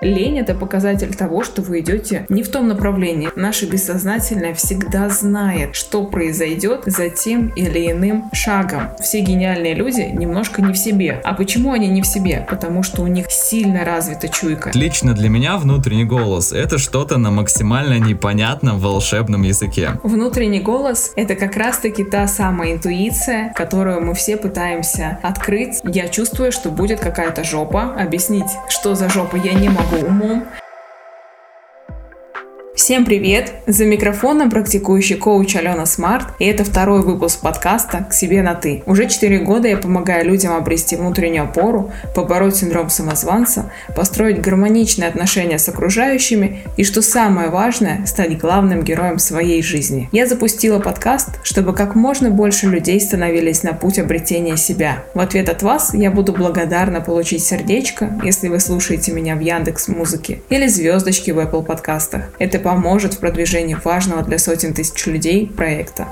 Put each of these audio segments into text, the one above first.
Лень – это показатель того, что вы идете не в том направлении. Наше бессознательное всегда знает, что произойдет за тем или иным шагом. Все гениальные люди немножко не в себе. А почему они не в себе? Потому что у них сильно развита чуйка. Лично для меня внутренний голос – это что-то на максимально непонятном волшебном языке. Внутренний голос – это как раз-таки та самая интуиция, которую мы все пытаемся открыть. Я чувствую, что будет какая-то жопа. Объяснить, что за жопа я не могу умом. Всем привет! За микрофоном практикующий коуч Алена Смарт, и это второй выпуск подкаста «К себе на ты». Уже 4 года я помогаю людям обрести внутреннюю опору, побороть синдром самозванца, построить гармоничные отношения с окружающими и, что самое важное, стать главным героем своей жизни. Я запустила подкаст, чтобы как можно больше людей становились на путь обретения себя. В ответ от вас я буду благодарна получить сердечко, если вы слушаете меня в Яндекс Музыке, или звездочки в Apple подкастах. Это поможет в продвижении важного для сотен тысяч людей проекта.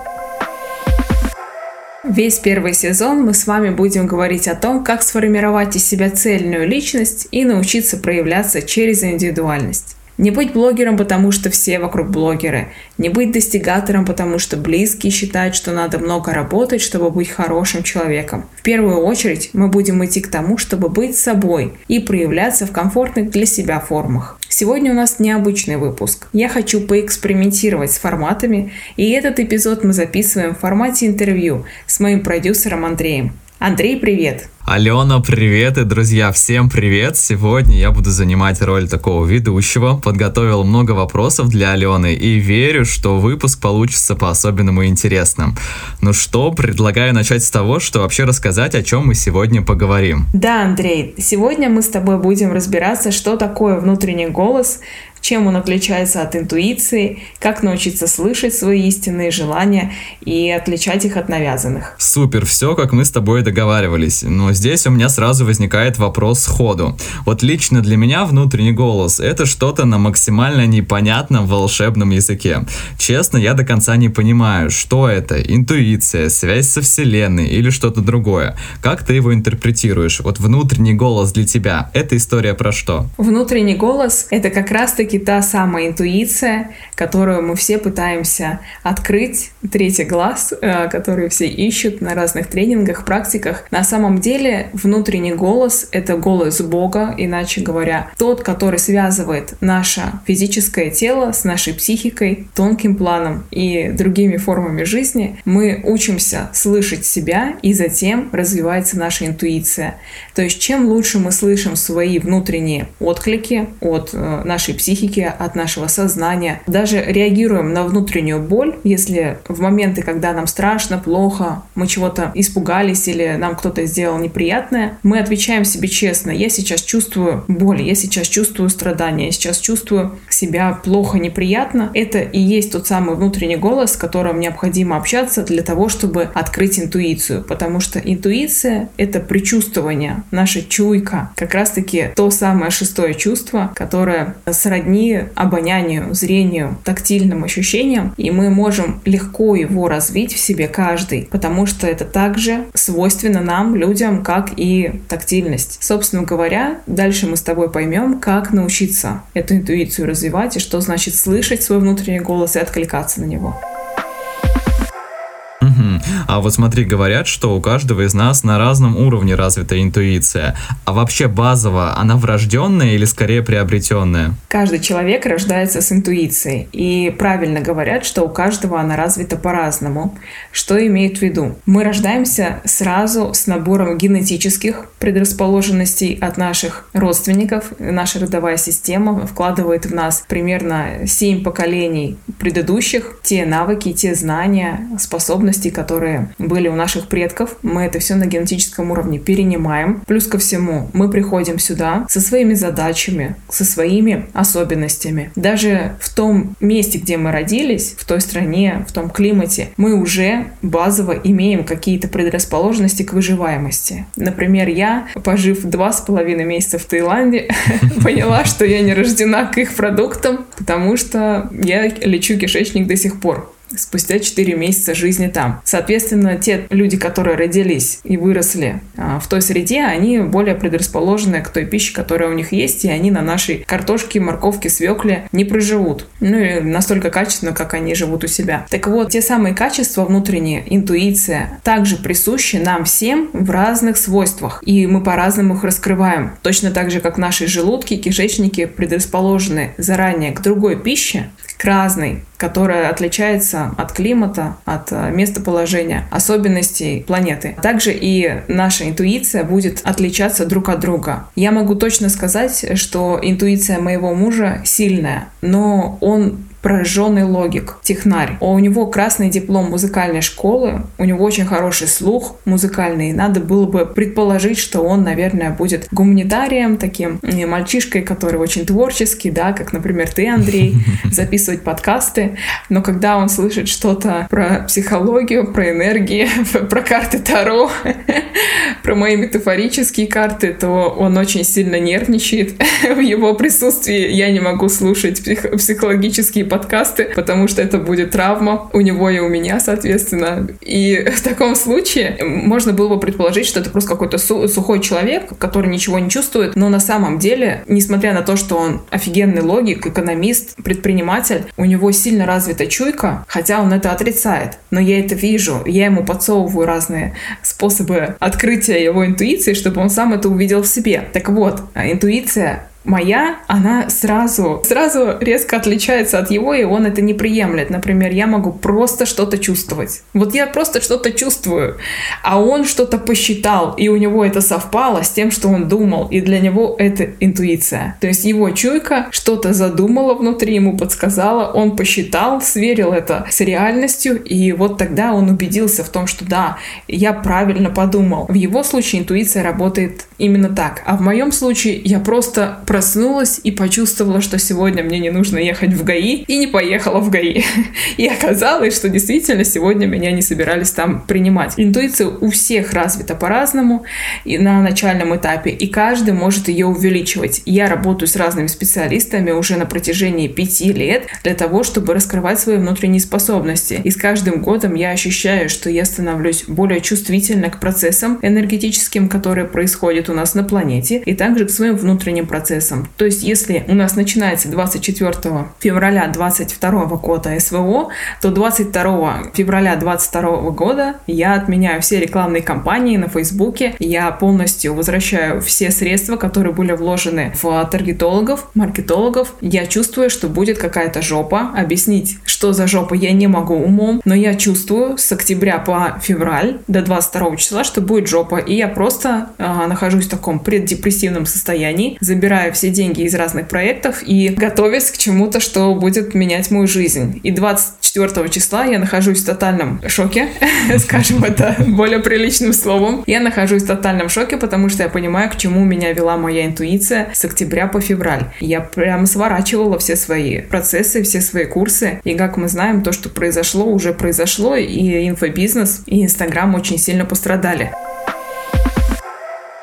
Весь первый сезон мы с вами будем говорить о том, как сформировать из себя цельную личность и научиться проявляться через индивидуальность. Не быть блогером, потому что все вокруг блогеры. Не быть достигатором, потому что близкие считают, что надо много работать, чтобы быть хорошим человеком. В первую очередь мы будем идти к тому, чтобы быть собой и проявляться в комфортных для себя формах. Сегодня у нас необычный выпуск. Я хочу поэкспериментировать с форматами, и этот эпизод мы записываем в формате интервью с моим продюсером Андреем. Андрей, привет! Алена, привет и друзья, всем привет! Сегодня я буду занимать роль такого ведущего, подготовил много вопросов для Алены и верю, что выпуск получится по-особенному интересным. Ну что, предлагаю начать с того, что вообще рассказать, о чем мы сегодня поговорим. Да, Андрей, сегодня мы с тобой будем разбираться, что такое внутренний голос, чем он отличается от интуиции, как научиться слышать свои истинные желания и отличать их от навязанных. Супер, все как мы с тобой договаривались. Но здесь у меня сразу возникает вопрос сходу. Вот лично для меня внутренний голос — это что-то на максимально непонятном волшебном языке. Честно, я до конца не понимаю, что это, интуиция, связь со вселенной или что-то другое. Как ты его интерпретируешь? Вот внутренний голос для тебя — это история про что? Внутренний голос — это как раз-таки та самая интуиция, которую мы все пытаемся открыть, третий глаз, э, который все ищут на разных тренингах, практиках. На самом деле внутренний голос — это голос Бога, иначе говоря, тот, который связывает наше физическое тело с нашей психикой, тонким планом и другими формами жизни. Мы учимся слышать себя, и затем развивается наша интуиция. То есть чем лучше мы слышим свои внутренние отклики от э, нашей психики, от нашего сознания. Даже реагируем на внутреннюю боль, если в моменты, когда нам страшно, плохо, мы чего-то испугались или нам кто-то сделал неприятное, мы отвечаем себе честно, я сейчас чувствую боль, я сейчас чувствую страдания, я сейчас чувствую себя плохо, неприятно. Это и есть тот самый внутренний голос, с которым необходимо общаться для того, чтобы открыть интуицию, потому что интуиция — это предчувствование, наша чуйка, как раз-таки то самое шестое чувство, которое сродни обонянию, зрению, тактильным ощущениям, и мы можем легко его развить в себе каждый, потому что это также свойственно нам, людям, как и тактильность. Собственно говоря, дальше мы с тобой поймем, как научиться эту интуицию развивать и что значит слышать свой внутренний голос и откликаться на него. А вот смотри, говорят, что у каждого из нас на разном уровне развита интуиция. А вообще базово, она врожденная или скорее приобретенная? Каждый человек рождается с интуицией. И правильно говорят, что у каждого она развита по-разному. Что имеют в виду? Мы рождаемся сразу с набором генетических предрасположенностей от наших родственников. Наша родовая система вкладывает в нас примерно 7 поколений предыдущих те навыки, те знания, способности, которые которые были у наших предков. Мы это все на генетическом уровне перенимаем. Плюс ко всему, мы приходим сюда со своими задачами, со своими особенностями. Даже в том месте, где мы родились, в той стране, в том климате, мы уже базово имеем какие-то предрасположенности к выживаемости. Например, я, пожив два с половиной месяца в Таиланде, поняла, что я не рождена к их продуктам, потому что я лечу кишечник до сих пор. Спустя 4 месяца жизни там. Соответственно, те люди, которые родились и выросли а, в той среде, они более предрасположены к той пище, которая у них есть, и они на нашей картошке, морковке, свекле не проживут. Ну и настолько качественно, как они живут у себя. Так вот, те самые качества внутренние, интуиция, также присущи нам всем в разных свойствах, и мы по-разному их раскрываем. Точно так же, как наши желудки, кишечники предрасположены заранее к другой пище, к разной, которая отличается от климата, от э, местоположения, особенностей планеты. Также и наша интуиция будет отличаться друг от друга. Я могу точно сказать, что интуиция моего мужа сильная, но он прожженный логик, технарь. У него красный диплом музыкальной школы, у него очень хороший слух музыкальный. Надо было бы предположить, что он, наверное, будет гуманитарием, таким мальчишкой, который очень творческий, да, как, например, ты, Андрей, записывать подкасты. Но когда он слышит что-то про психологию, про энергии, про карты Таро, про мои метафорические карты, то он очень сильно нервничает в его присутствии. Я не могу слушать псих психологические подкасты потому что это будет травма у него и у меня, соответственно. И в таком случае можно было бы предположить, что это просто какой-то сухой человек, который ничего не чувствует, но на самом деле, несмотря на то, что он офигенный логик, экономист, предприниматель, у него сильно развита чуйка, хотя он это отрицает. Но я это вижу, я ему подсовываю разные способы открытия его интуиции, чтобы он сам это увидел в себе. Так вот, интуиция моя, она сразу, сразу резко отличается от его, и он это не приемлет. Например, я могу просто что-то чувствовать. Вот я просто что-то чувствую, а он что-то посчитал, и у него это совпало с тем, что он думал, и для него это интуиция. То есть его чуйка что-то задумала внутри, ему подсказала, он посчитал, сверил это с реальностью, и вот тогда он убедился в том, что да, я правильно подумал. В его случае интуиция работает именно так, а в моем случае я просто проснулась и почувствовала, что сегодня мне не нужно ехать в ГАИ, и не поехала в ГАИ. И оказалось, что действительно сегодня меня не собирались там принимать. Интуиция у всех развита по-разному и на начальном этапе, и каждый может ее увеличивать. Я работаю с разными специалистами уже на протяжении пяти лет для того, чтобы раскрывать свои внутренние способности. И с каждым годом я ощущаю, что я становлюсь более чувствительна к процессам энергетическим, которые происходят у нас на планете, и также к своим внутренним процессам процессом. То есть, если у нас начинается 24 февраля 22 года СВО, то 22 февраля 22 года я отменяю все рекламные кампании на Фейсбуке, я полностью возвращаю все средства, которые были вложены в таргетологов, маркетологов. Я чувствую, что будет какая-то жопа. Объяснить, что за жопа, я не могу умом, но я чувствую с октября по февраль до 22 числа, что будет жопа. И я просто э, нахожусь в таком преддепрессивном состоянии, забираю все деньги из разных проектов и готовясь к чему-то, что будет менять мою жизнь. И 24 числа я нахожусь в тотальном шоке, скажем это более приличным словом. Я нахожусь в тотальном шоке, потому что я понимаю, к чему меня вела моя интуиция с октября по февраль. Я прямо сворачивала все свои процессы, все свои курсы. И как мы знаем, то, что произошло, уже произошло, и инфобизнес, и Инстаграм очень сильно пострадали.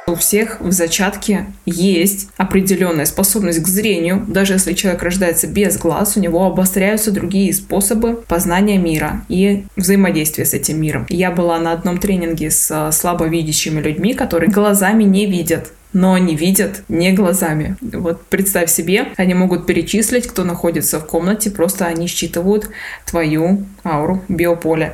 У всех в зачатке есть определенная способность к зрению. Даже если человек рождается без глаз, у него обостряются другие способы познания мира и взаимодействия с этим миром. Я была на одном тренинге с слабовидящими людьми, которые глазами не видят но они видят не глазами. Вот представь себе, они могут перечислить, кто находится в комнате, просто они считывают твою ауру, биополе.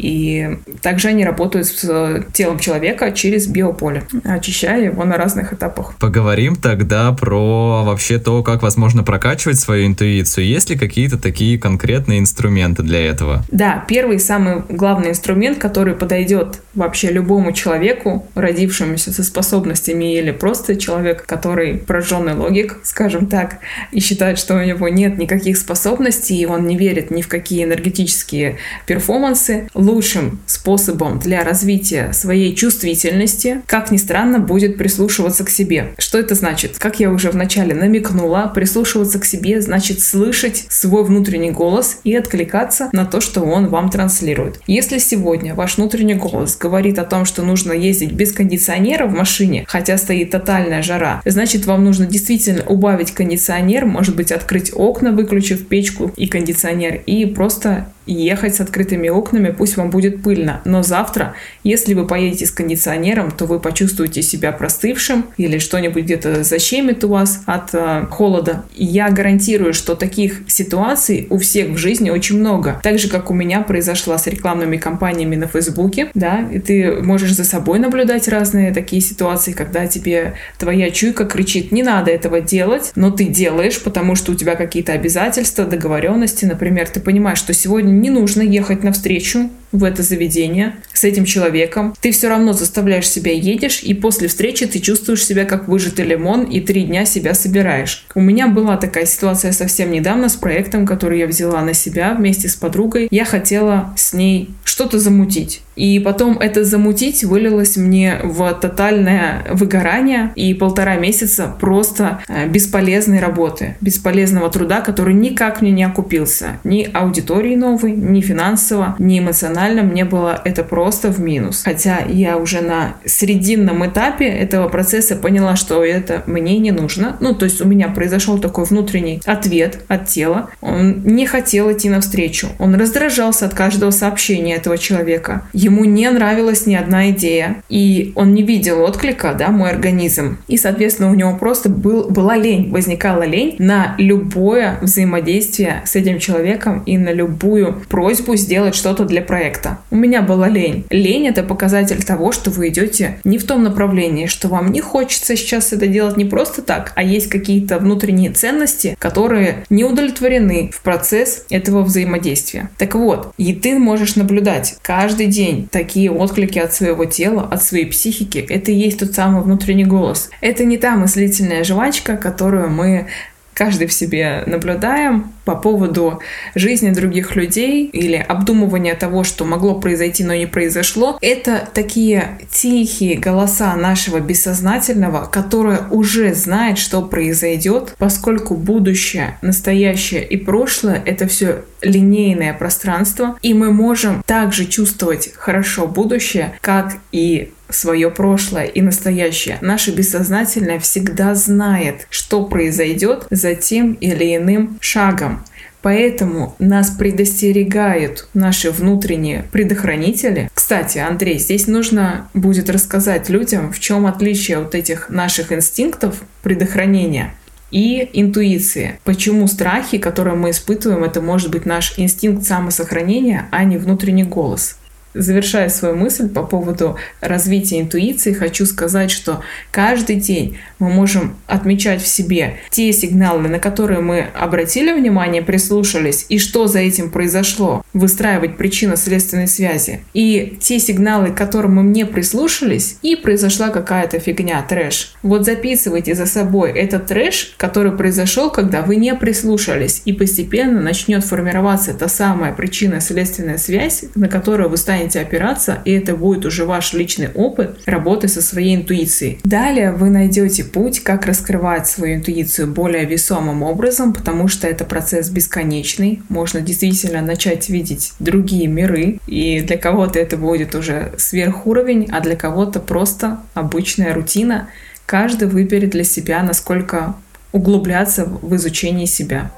И также они работают с телом человека через биополе, очищая его на разных этапах. Поговорим тогда про вообще то, как возможно прокачивать свою интуицию. Есть ли какие-то такие конкретные инструменты для этого? Да, первый самый главный инструмент, который подойдет вообще любому человеку, родившемуся со способностями или просто человек, который прожженный логик, скажем так, и считает, что у него нет никаких способностей, и он не верит ни в какие энергетические перформансы, лучшим способом для развития своей чувствительности, как ни странно, будет прислушиваться к себе. Что это значит? Как я уже вначале намекнула, прислушиваться к себе значит слышать свой внутренний голос и откликаться на то, что он вам транслирует. Если сегодня ваш внутренний голос говорит о том, что нужно ездить без кондиционера в машине, хотя стоит тотальная жара, значит вам нужно действительно убавить кондиционер, может быть открыть окна, выключив печку и кондиционер, и просто ехать с открытыми окнами, пусть вам будет пыльно, но завтра, если вы поедете с кондиционером, то вы почувствуете себя простывшим или что-нибудь где-то защемит у вас от э, холода. Я гарантирую, что таких ситуаций у всех в жизни очень много. Так же, как у меня произошла с рекламными кампаниями на Фейсбуке, да, и ты можешь за собой наблюдать разные такие ситуации, когда тебе твоя чуйка кричит, не надо этого делать, но ты делаешь, потому что у тебя какие-то обязательства, договоренности, например, ты понимаешь, что сегодня не нужно ехать навстречу в это заведение с этим человеком, ты все равно заставляешь себя едешь, и после встречи ты чувствуешь себя как выжатый лимон, и три дня себя собираешь. У меня была такая ситуация совсем недавно с проектом, который я взяла на себя вместе с подругой. Я хотела с ней что-то замутить. И потом это замутить вылилось мне в тотальное выгорание и полтора месяца просто э, бесполезной работы, бесполезного труда, который никак мне не окупился. Ни аудитории новой, ни финансово, ни эмоционально мне было это просто в минус. Хотя я уже на срединном этапе этого процесса поняла, что это мне не нужно. Ну, то есть у меня произошел такой внутренний ответ от тела. Он не хотел идти навстречу. Он раздражался от каждого сообщения этого человека ему не нравилась ни одна идея, и он не видел отклика, да, мой организм. И, соответственно, у него просто был, была лень, возникала лень на любое взаимодействие с этим человеком и на любую просьбу сделать что-то для проекта. У меня была лень. Лень — это показатель того, что вы идете не в том направлении, что вам не хочется сейчас это делать не просто так, а есть какие-то внутренние ценности, которые не удовлетворены в процесс этого взаимодействия. Так вот, и ты можешь наблюдать каждый день такие отклики от своего тела, от своей психики, это и есть тот самый внутренний голос. Это не та мыслительная жвачка, которую мы каждый в себе наблюдаем по поводу жизни других людей или обдумывания того, что могло произойти, но не произошло, это такие тихие голоса нашего бессознательного, которое уже знает, что произойдет, поскольку будущее, настоящее и прошлое — это все линейное пространство, и мы можем также чувствовать хорошо будущее, как и свое прошлое и настоящее. Наше бессознательное всегда знает, что произойдет за тем или иным шагом. Поэтому нас предостерегают наши внутренние предохранители. Кстати, Андрей, здесь нужно будет рассказать людям, в чем отличие вот этих наших инстинктов предохранения и интуиции. Почему страхи, которые мы испытываем, это может быть наш инстинкт самосохранения, а не внутренний голос. Завершая свою мысль по поводу развития интуиции, хочу сказать, что каждый день мы можем отмечать в себе те сигналы, на которые мы обратили внимание, прислушались, и что за этим произошло, выстраивать причинно-следственные связи. И те сигналы, к которым мы не прислушались, и произошла какая-то фигня, трэш. Вот записывайте за собой этот трэш, который произошел, когда вы не прислушались, и постепенно начнет формироваться та самая причинно-следственная связь, на которую вы станете станете опираться, и это будет уже ваш личный опыт работы со своей интуицией. Далее вы найдете путь, как раскрывать свою интуицию более весомым образом, потому что это процесс бесконечный. Можно действительно начать видеть другие миры, и для кого-то это будет уже сверхуровень, а для кого-то просто обычная рутина. Каждый выберет для себя, насколько углубляться в изучение себя.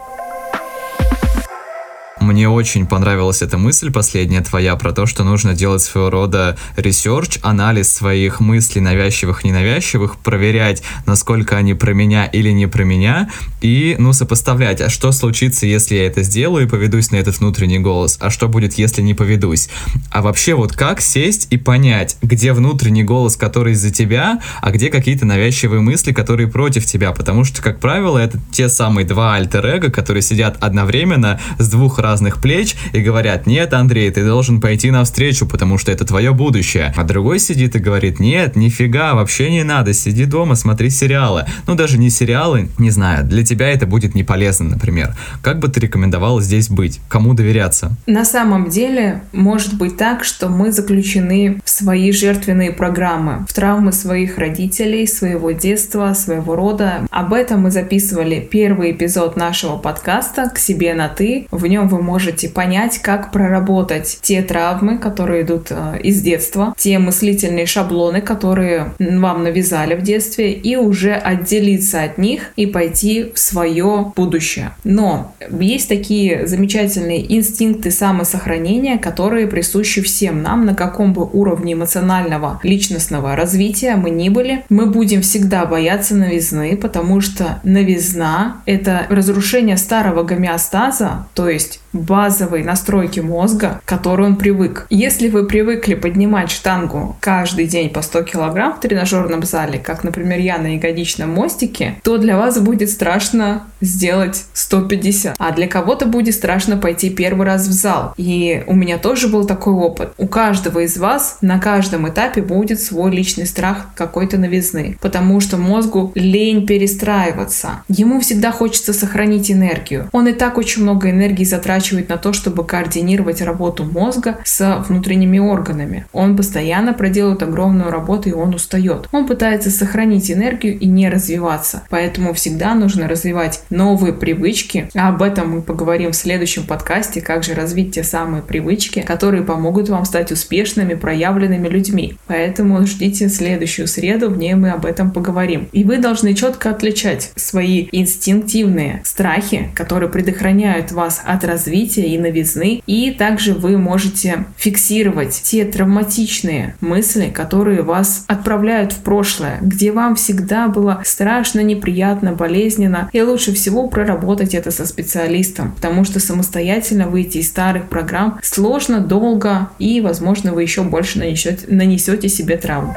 Мне очень понравилась эта мысль последняя твоя про то, что нужно делать своего рода research, анализ своих мыслей, навязчивых, ненавязчивых, проверять, насколько они про меня или не про меня, и, ну, сопоставлять, а что случится, если я это сделаю и поведусь на этот внутренний голос, а что будет, если не поведусь. А вообще вот как сесть и понять, где внутренний голос, который за тебя, а где какие-то навязчивые мысли, которые против тебя, потому что, как правило, это те самые два альтер-эго, которые сидят одновременно с двух разных разных плеч и говорят, нет, Андрей, ты должен пойти навстречу, потому что это твое будущее. А другой сидит и говорит, нет, нифига, вообще не надо, сиди дома, смотри сериалы. Ну, даже не сериалы, не знаю, для тебя это будет не полезно, например. Как бы ты рекомендовал здесь быть? Кому доверяться? На самом деле, может быть так, что мы заключены в свои жертвенные программы, в травмы своих родителей, своего детства, своего рода. Об этом мы записывали первый эпизод нашего подкаста «К себе на ты». В нем вы можете понять, как проработать те травмы, которые идут э, из детства, те мыслительные шаблоны, которые вам навязали в детстве, и уже отделиться от них и пойти в свое будущее. Но есть такие замечательные инстинкты самосохранения, которые присущи всем нам, на каком бы уровне эмоционального, личностного развития мы ни были. Мы будем всегда бояться новизны, потому что новизна — это разрушение старого гомеостаза, то есть базовой настройки мозга, к которой он привык. Если вы привыкли поднимать штангу каждый день по 100 килограмм в тренажерном зале, как, например, я на ягодичном мостике, то для вас будет страшно сделать 150. А для кого-то будет страшно пойти первый раз в зал. И у меня тоже был такой опыт. У каждого из вас на каждом этапе будет свой личный страх какой-то новизны. Потому что мозгу лень перестраиваться. Ему всегда хочется сохранить энергию. Он и так очень много энергии затрачивает на то, чтобы координировать работу мозга с внутренними органами. Он постоянно проделывает огромную работу и он устает. Он пытается сохранить энергию и не развиваться. Поэтому всегда нужно развивать новые привычки. А об этом мы поговорим в следующем подкасте, как же развить те самые привычки, которые помогут вам стать успешными, проявленными людьми. Поэтому ждите следующую среду, в ней мы об этом поговорим. И вы должны четко отличать свои инстинктивные страхи, которые предохраняют вас от развития и новизны, и также вы можете фиксировать те травматичные мысли, которые вас отправляют в прошлое, где вам всегда было страшно, неприятно, болезненно, и лучше всего проработать это со специалистом, потому что самостоятельно выйти из старых программ сложно, долго и, возможно, вы еще больше нанесете, нанесете себе травм.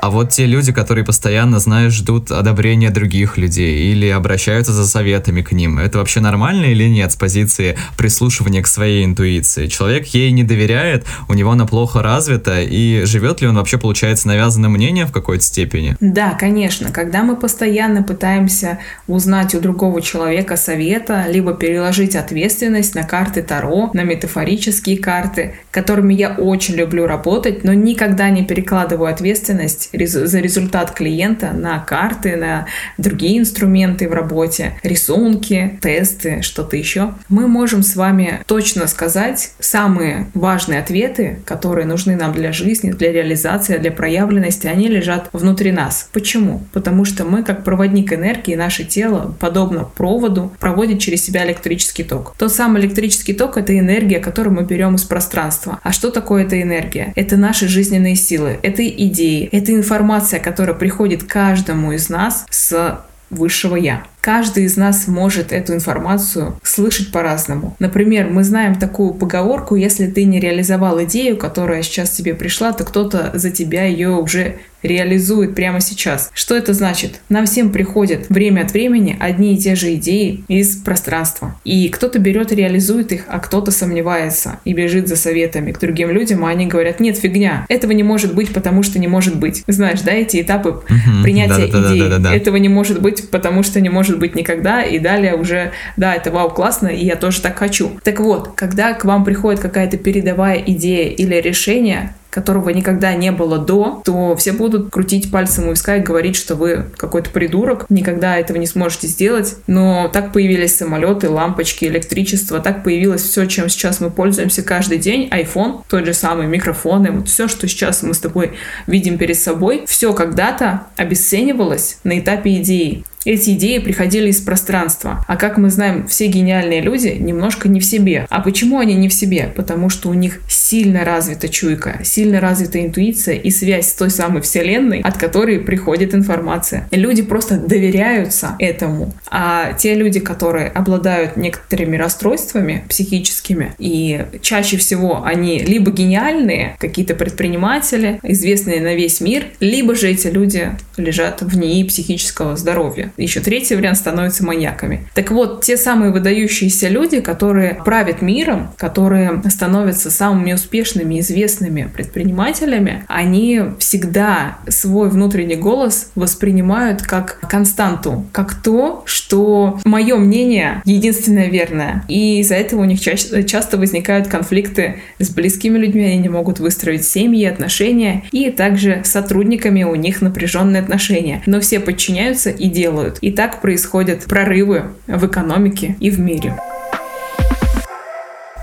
А вот те люди, которые постоянно, знаешь, ждут одобрения других людей или обращаются за советами к ним, это вообще нормально или нет с позиции прислушивания к своей интуиции? Человек ей не доверяет, у него она плохо развита, и живет ли он вообще, получается, навязанным мнением в какой-то степени? Да, конечно. Когда мы постоянно пытаемся узнать у другого человека совета, либо переложить ответственность на карты Таро, на метафорические карты, которыми я очень люблю работать, но никогда не перекладываю ответственность за результат клиента на карты, на другие инструменты в работе, рисунки, тесты, что-то еще, мы можем с вами точно сказать самые важные ответы, которые нужны нам для жизни, для реализации, для проявленности, они лежат внутри нас. Почему? Потому что мы, как проводник энергии, наше тело, подобно проводу, проводит через себя электрический ток. Тот самый электрический ток — это энергия, которую мы берем из пространства. А что такое эта энергия? Это наши жизненные силы, это идеи, это информация, которая приходит каждому из нас с высшего Я. Каждый из нас может эту информацию слышать по-разному. Например, мы знаем такую поговорку, если ты не реализовал идею, которая сейчас тебе пришла, то кто-то за тебя ее уже реализует прямо сейчас. Что это значит? Нам всем приходят время от времени одни и те же идеи из пространства. И кто-то берет и реализует их, а кто-то сомневается и бежит за советами к другим людям, а они говорят, нет, фигня, этого не может быть, потому что не может быть. Знаешь, да, эти этапы угу, принятия да, да, идей. Да, да, да, да. Этого не может быть, потому что не может быть никогда, и далее уже, да, это вау, классно, и я тоже так хочу. Так вот, когда к вам приходит какая-то передовая идея или решение, которого никогда не было до, то все будут крутить пальцем у виска и говорить, что вы какой-то придурок, никогда этого не сможете сделать. Но так появились самолеты, лампочки, электричество, так появилось все, чем сейчас мы пользуемся каждый день. iPhone, тот же самый, микрофоны, вот все, что сейчас мы с тобой видим перед собой, все когда-то обесценивалось на этапе идеи. Эти идеи приходили из пространства. А как мы знаем, все гениальные люди немножко не в себе. А почему они не в себе? Потому что у них сильно развита чуйка, сильно развита интуиция и связь с той самой вселенной, от которой приходит информация. Люди просто доверяются этому. А те люди, которые обладают некоторыми расстройствами психическими, и чаще всего они либо гениальные, какие-то предприниматели, известные на весь мир, либо же эти люди лежат в НИИ психического здоровья. Еще третий вариант становятся маньяками. Так вот, те самые выдающиеся люди, которые правят миром, которые становятся самыми успешными, известными предпринимателями, они всегда свой внутренний голос воспринимают как константу, как то, что мое мнение единственное верное. И из-за этого у них ча- часто возникают конфликты с близкими людьми, они не могут выстроить семьи, отношения, и также с сотрудниками у них напряженные отношения. Но все подчиняются и делают делают. И так происходят прорывы в экономике и в мире.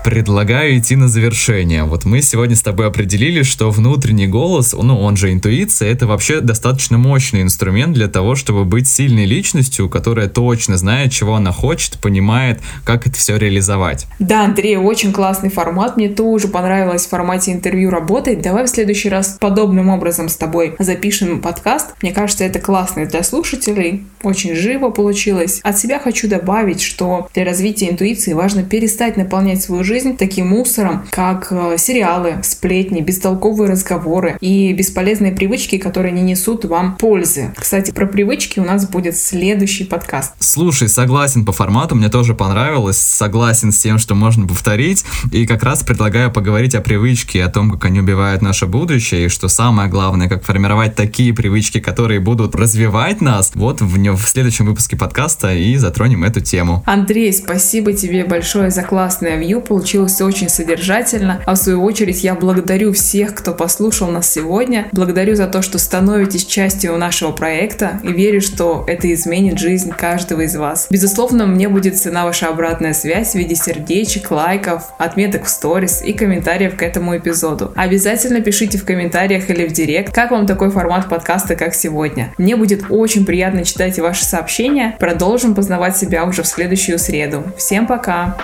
Предлагаю идти на завершение. Вот мы сегодня с тобой определили, что внутренний голос, ну он же интуиция, это вообще достаточно мощный инструмент для того, чтобы быть сильной личностью, которая точно знает, чего она хочет, понимает, как это все реализовать. Да, Андрей, очень классный формат. Мне тоже понравилось в формате интервью работать. Давай в следующий раз подобным образом с тобой запишем подкаст. Мне кажется, это классно для слушателей. Очень живо получилось. От себя хочу добавить, что для развития интуиции важно перестать наполнять свою жизнь жизнь таким мусором, как э, сериалы, сплетни, бестолковые разговоры и бесполезные привычки, которые не несут вам пользы. Кстати, про привычки у нас будет следующий подкаст. Слушай, согласен по формату, мне тоже понравилось, согласен с тем, что можно повторить, и как раз предлагаю поговорить о привычке, о том, как они убивают наше будущее, и что самое главное, как формировать такие привычки, которые будут развивать нас. Вот в, в следующем выпуске подкаста и затронем эту тему. Андрей, спасибо тебе большое за классное вью, получилось очень содержательно. А в свою очередь я благодарю всех, кто послушал нас сегодня. Благодарю за то, что становитесь частью нашего проекта и верю, что это изменит жизнь каждого из вас. Безусловно, мне будет цена ваша обратная связь в виде сердечек, лайков, отметок в сторис и комментариев к этому эпизоду. Обязательно пишите в комментариях или в директ, как вам такой формат подкаста, как сегодня. Мне будет очень приятно читать ваши сообщения. Продолжим познавать себя уже в следующую среду. Всем пока!